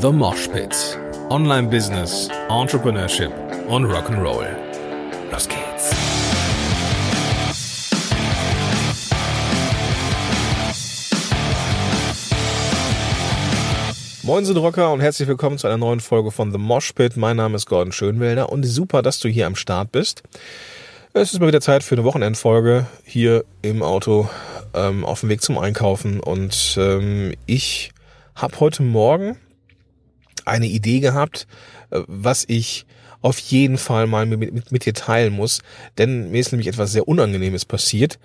The Mosh Pit. Online Business, Entrepreneurship und Rock'n'Roll. Los geht's. Moin sind Rocker und herzlich willkommen zu einer neuen Folge von The Mosh Pit. Mein Name ist Gordon Schönwälder und super, dass du hier am Start bist. Es ist mal wieder Zeit für eine Wochenendfolge hier im Auto ähm, auf dem Weg zum Einkaufen und ähm, ich habe heute Morgen eine Idee gehabt, äh, was ich auf jeden Fall mal mit, mit, mit dir teilen muss, denn mir ist nämlich etwas sehr Unangenehmes passiert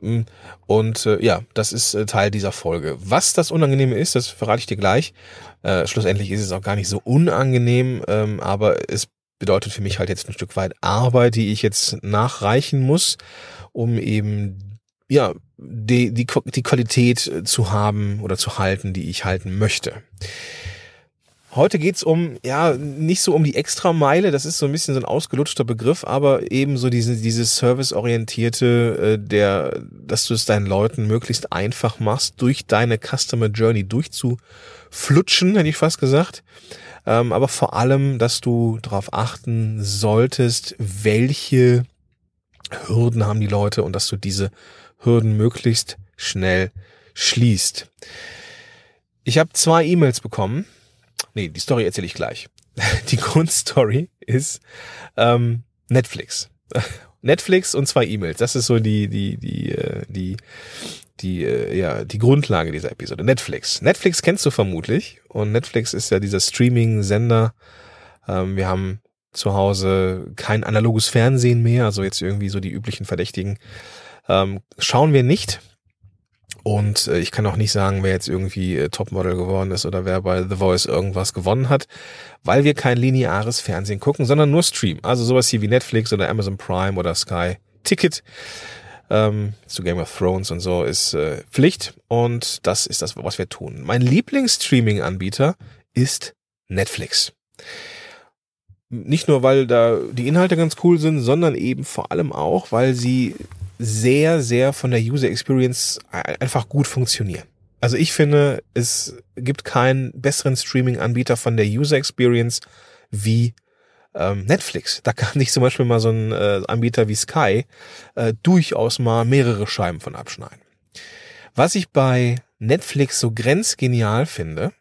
mm, und äh, ja, das ist äh, Teil dieser Folge. Was das Unangenehme ist, das verrate ich dir gleich. Äh, schlussendlich ist es auch gar nicht so unangenehm, ähm, aber es bedeutet für mich halt jetzt ein Stück weit Arbeit, die ich jetzt nachreichen muss, um eben ja die, die, die Qualität zu haben oder zu halten, die ich halten möchte. Heute geht's um, ja, nicht so um die Extrameile, das ist so ein bisschen so ein ausgelutschter Begriff, aber eben so diese, dieses Service-orientierte, äh, der, dass du es deinen Leuten möglichst einfach machst, durch deine Customer Journey durchzuflutschen, hätte ich fast gesagt. Ähm, aber vor allem, dass du darauf achten solltest, welche Hürden haben die Leute und dass du diese Hürden möglichst schnell schließt. Ich habe zwei E-Mails bekommen Nee, die Story erzähle ich gleich. Die Grundstory ist ähm, Netflix. Netflix und zwei E-Mails. Das ist so die, die, die, äh, die, die, äh, ja, die Grundlage dieser Episode. Netflix. Netflix kennst du vermutlich. Und Netflix ist ja dieser Streaming-Sender. Ähm, wir haben zu Hause kein analoges Fernsehen mehr, also jetzt irgendwie so die üblichen Verdächtigen. Ähm, schauen wir nicht. Und äh, ich kann auch nicht sagen, wer jetzt irgendwie äh, Topmodel geworden ist oder wer bei The Voice irgendwas gewonnen hat, weil wir kein lineares Fernsehen gucken, sondern nur Stream. Also sowas hier wie Netflix oder Amazon Prime oder Sky Ticket ähm, zu Game of Thrones und so ist äh, Pflicht und das ist das, was wir tun. Mein Lieblingsstreaming-Anbieter ist Netflix. Nicht nur, weil da die Inhalte ganz cool sind, sondern eben vor allem auch, weil sie sehr, sehr von der User Experience einfach gut funktionieren. Also ich finde, es gibt keinen besseren Streaming-Anbieter von der User Experience wie ähm, Netflix. Da kann sich zum Beispiel mal so ein äh, Anbieter wie Sky äh, durchaus mal mehrere Scheiben von abschneiden. Was ich bei Netflix so grenzgenial finde,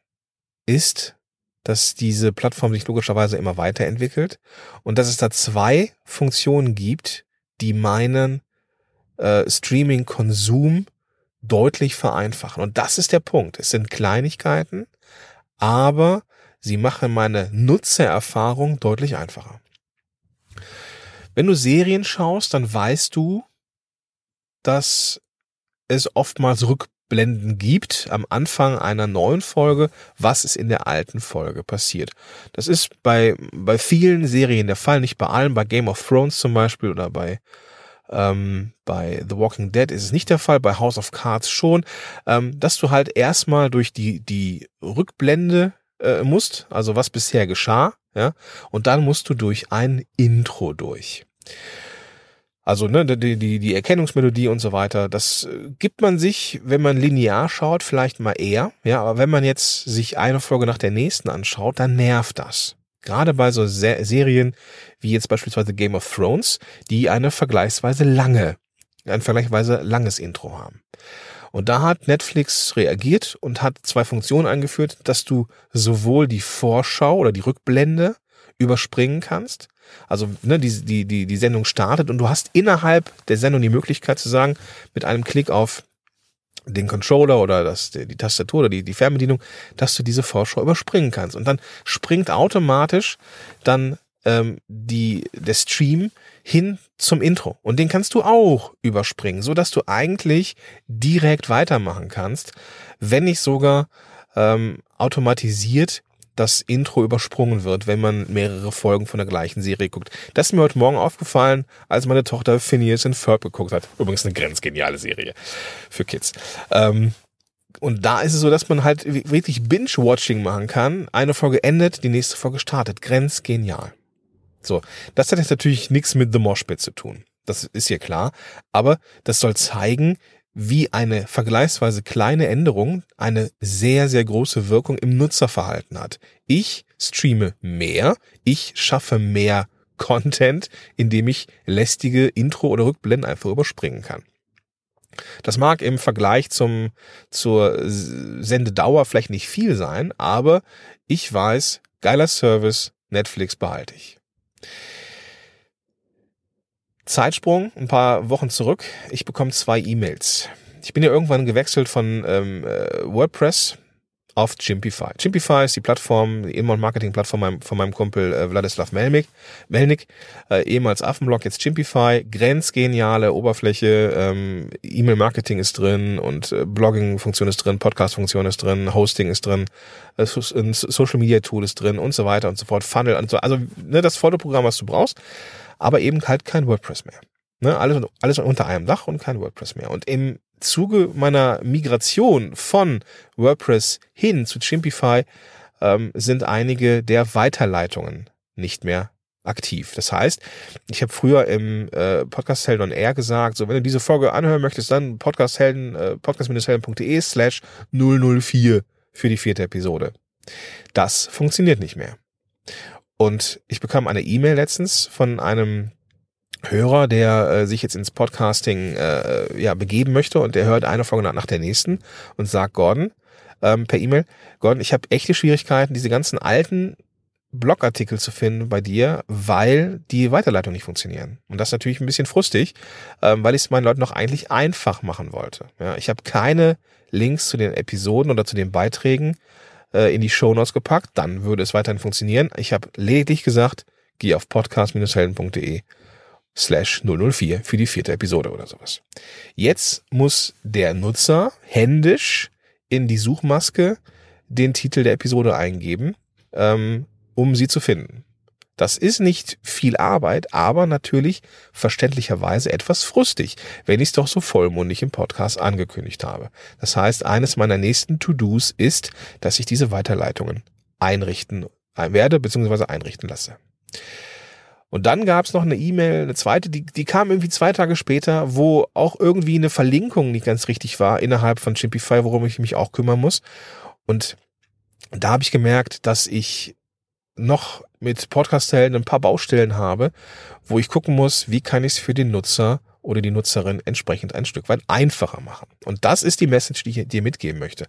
ist, dass diese Plattform sich logischerweise immer weiterentwickelt und dass es da zwei Funktionen gibt, die meinen äh, Streaming-Konsum deutlich vereinfachen. Und das ist der Punkt. Es sind Kleinigkeiten, aber sie machen meine Nutzererfahrung deutlich einfacher. Wenn du Serien schaust, dann weißt du, dass es oftmals Rückblenden gibt am Anfang einer neuen Folge, was ist in der alten Folge passiert. Das ist bei, bei vielen Serien der Fall, nicht bei allen, bei Game of Thrones zum Beispiel oder bei ähm, bei The Walking Dead ist es nicht der Fall, bei House of Cards schon, ähm, dass du halt erstmal durch die, die Rückblende äh, musst, also was bisher geschah, ja, und dann musst du durch ein Intro durch. Also ne, die, die, die Erkennungsmelodie und so weiter, das äh, gibt man sich, wenn man linear schaut, vielleicht mal eher. Ja, aber wenn man jetzt sich eine Folge nach der nächsten anschaut, dann nervt das. Gerade bei so Se Serien wie jetzt beispielsweise Game of Thrones, die eine vergleichsweise lange, ein vergleichsweise langes Intro haben. Und da hat Netflix reagiert und hat zwei Funktionen eingeführt, dass du sowohl die Vorschau oder die Rückblende überspringen kannst. Also ne, die, die, die, die Sendung startet und du hast innerhalb der Sendung die Möglichkeit zu sagen, mit einem Klick auf den Controller oder das, die, Tastatur oder die, die Fernbedienung, dass du diese Vorschau überspringen kannst. Und dann springt automatisch dann ähm, die, der Stream hin zum Intro. Und den kannst du auch überspringen, so dass du eigentlich direkt weitermachen kannst, wenn nicht sogar ähm, automatisiert das Intro übersprungen wird, wenn man mehrere Folgen von der gleichen Serie guckt. Das ist mir heute Morgen aufgefallen, als meine Tochter Phineas and Ferb geguckt hat. Übrigens eine grenzgeniale Serie für Kids. Ähm, und da ist es so, dass man halt wirklich Binge-Watching machen kann. Eine Folge endet, die nächste Folge startet. Grenzgenial. So, das hat jetzt natürlich nichts mit The Moshpit zu tun. Das ist ja klar. Aber das soll zeigen, wie eine vergleichsweise kleine Änderung eine sehr, sehr große Wirkung im Nutzerverhalten hat. Ich streame mehr, ich schaffe mehr Content, indem ich lästige Intro oder Rückblenden einfach überspringen kann. Das mag im Vergleich zum, zur Sendedauer vielleicht nicht viel sein, aber ich weiß, geiler Service, Netflix behalte ich. Zeitsprung, ein paar Wochen zurück. Ich bekomme zwei E-Mails. Ich bin ja irgendwann gewechselt von ähm, äh, WordPress auf Chimpify. Chimpify ist die Plattform, die Inbound-Marketing-Plattform von meinem Kumpel äh, Wladislav Melnik, Melnik äh, ehemals Affenblog, jetzt Chimpify. Grenzgeniale Oberfläche, ähm, E-Mail-Marketing ist drin und äh, Blogging-Funktion ist drin, Podcast-Funktion ist drin, Hosting ist drin, äh, ein Social-Media-Tool ist drin und so weiter und so fort, Funnel und so. Also ne, das Fotoprogramm, was du brauchst aber eben halt kein WordPress mehr. Ne, alles, alles unter einem Dach und kein WordPress mehr. Und im Zuge meiner Migration von WordPress hin zu Chimpify ähm, sind einige der Weiterleitungen nicht mehr aktiv. Das heißt, ich habe früher im äh, Podcast Helden on Air gesagt, so wenn du diese Folge anhören möchtest, dann podcasthelden, äh, podcast-helden.de slash 004 für die vierte Episode. Das funktioniert nicht mehr. Und ich bekam eine E-Mail letztens von einem Hörer, der äh, sich jetzt ins Podcasting äh, ja begeben möchte und der hört eine Folge nach der nächsten und sagt Gordon ähm, per E-Mail, Gordon, ich habe echte Schwierigkeiten, diese ganzen alten Blogartikel zu finden bei dir, weil die Weiterleitung nicht funktionieren. Und das ist natürlich ein bisschen frustig, ähm, weil ich es meinen Leuten noch eigentlich einfach machen wollte. Ja, ich habe keine Links zu den Episoden oder zu den Beiträgen äh, in die Shownotes gepackt, dann würde es weiterhin funktionieren. Ich habe lediglich gesagt, geh auf podcast-helden.de slash 004 für die vierte Episode oder sowas. Jetzt muss der Nutzer händisch in die Suchmaske den Titel der Episode eingeben, ähm, um sie zu finden. Das ist nicht viel Arbeit, aber natürlich verständlicherweise etwas frustig, wenn ich es doch so vollmundig im Podcast angekündigt habe. Das heißt, eines meiner nächsten To-Dos ist, dass ich diese Weiterleitungen einrichten werde bzw. einrichten lasse. Und dann gab es noch eine E-Mail, eine zweite, die, die kam irgendwie zwei Tage später, wo auch irgendwie eine Verlinkung nicht ganz richtig war innerhalb von Chimpify, worum ich mich auch kümmern muss. Und da habe ich gemerkt, dass ich noch mit Podcast-Helden ein paar Baustellen habe, wo ich gucken muss, wie kann ich es für den Nutzer oder die Nutzerin entsprechend ein Stück weit einfacher machen. Und das ist die Message, die ich dir mitgeben möchte.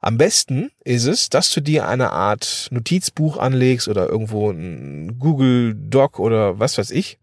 Am besten ist es, dass du dir eine Art Notizbuch anlegst oder irgendwo ein Google Doc oder was weiß ich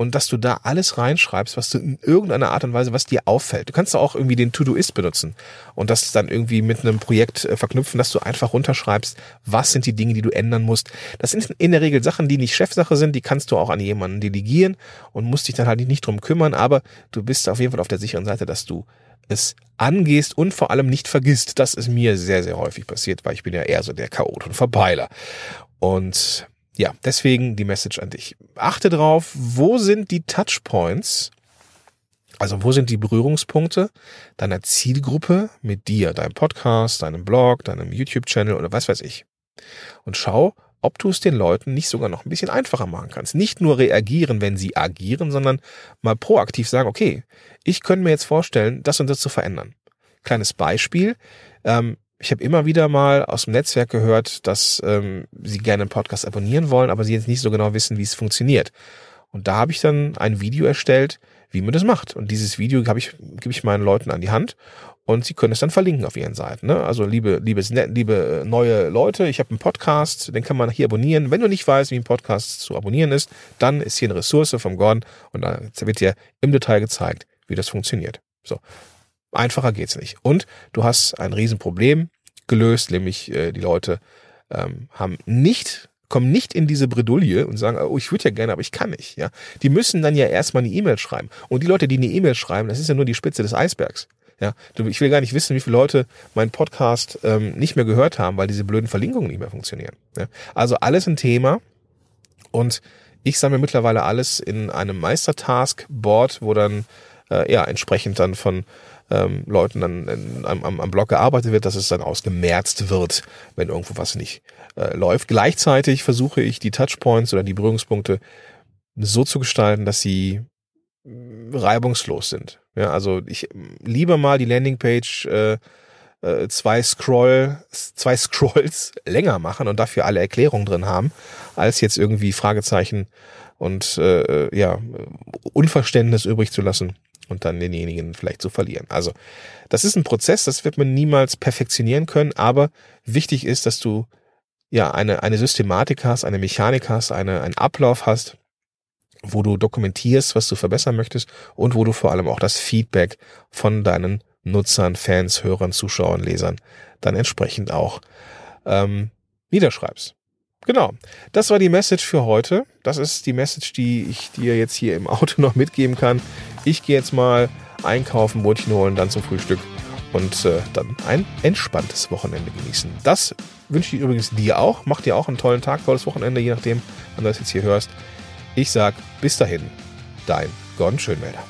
und dass du da alles reinschreibst, was du in irgendeiner Art und Weise, was dir auffällt. Du kannst auch irgendwie den To-Do-Ist benutzen und das dann irgendwie mit einem Projekt äh, verknüpfen, dass du einfach runterschreibst, was sind die Dinge, die du ändern musst. Das sind in der Regel Sachen, die nicht Chefsache sind, die kannst du auch an jemanden delegieren und musst dich dann halt nicht drum kümmern, aber du bist auf jeden Fall auf der sicheren Seite, dass du es angehst und vor allem nicht vergisst. Das ist mir sehr, sehr häufig passiert, weil ich bin ja eher so der Chaot und Verpeiler. Und ja, deswegen die Message an dich. Achte drauf, wo sind die Touchpoints? Also wo sind die Berührungspunkte deiner Zielgruppe mit dir, deinem Podcast, deinem Blog, deinem YouTube-Channel oder was weiß ich. Und schau, ob du es den Leuten nicht sogar noch ein bisschen einfacher machen kannst. Nicht nur reagieren, wenn sie agieren, sondern mal proaktiv sagen, okay, ich könnte mir jetzt vorstellen, das und das zu verändern. Kleines Beispiel. Ähm, ich habe immer wieder mal aus dem Netzwerk gehört, dass ähm, sie gerne einen Podcast abonnieren wollen, aber sie jetzt nicht so genau wissen, wie es funktioniert. Und da habe ich dann ein Video erstellt, wie man das macht. Und dieses Video habe ich, gebe ich meinen Leuten an die Hand und sie können es dann verlinken auf ihren Seiten. Ne? Also liebe, liebe, liebe neue Leute, ich habe einen Podcast, den kann man hier abonnieren. Wenn du nicht weißt, wie ein Podcast zu abonnieren ist, dann ist hier eine Ressource vom Gordon und da wird dir im Detail gezeigt, wie das funktioniert. So, Einfacher geht's nicht. Und du hast ein Riesenproblem gelöst, nämlich äh, die Leute ähm, haben nicht kommen nicht in diese Bredouille und sagen, oh, ich würde ja gerne, aber ich kann nicht. Ja, die müssen dann ja erstmal eine E-Mail schreiben. Und die Leute, die eine E-Mail schreiben, das ist ja nur die Spitze des Eisbergs. Ja, ich will gar nicht wissen, wie viele Leute meinen Podcast ähm, nicht mehr gehört haben, weil diese blöden Verlinkungen nicht mehr funktionieren. Ja? Also alles ein Thema und ich sammle mittlerweile alles in einem Meistertask-Board, wo dann äh, ja entsprechend dann von ähm, Leuten dann in, am, am Blog gearbeitet wird, dass es dann ausgemerzt wird, wenn irgendwo was nicht äh, läuft. Gleichzeitig versuche ich die Touchpoints oder die Berührungspunkte so zu gestalten, dass sie mm, reibungslos sind. Ja, also ich lieber mal die Landingpage äh, äh, zwei Scroll, zwei Scrolls länger machen und dafür alle Erklärungen drin haben, als jetzt irgendwie Fragezeichen und äh, ja Unverständnis übrig zu lassen und dann denjenigen vielleicht zu verlieren. Also das ist ein Prozess, das wird man niemals perfektionieren können, aber wichtig ist, dass du ja eine eine Systematik hast, eine Mechanik hast, eine einen Ablauf hast, wo du dokumentierst, was du verbessern möchtest und wo du vor allem auch das Feedback von deinen Nutzern, Fans, Hörern, Zuschauern, Lesern dann entsprechend auch ähm, niederschreibst. Genau, das war die Message für heute. Das ist die Message, die ich dir jetzt hier im Auto noch mitgeben kann. Ich gehe jetzt mal einkaufen, Brötchen holen, dann zum Frühstück und äh, dann ein entspanntes Wochenende genießen. Das wünsche ich übrigens dir auch. Mach dir auch einen tollen Tag, tolles Wochenende, je nachdem, wann du das jetzt hier hörst. Ich sag bis dahin, dein Gordon Schönmelder.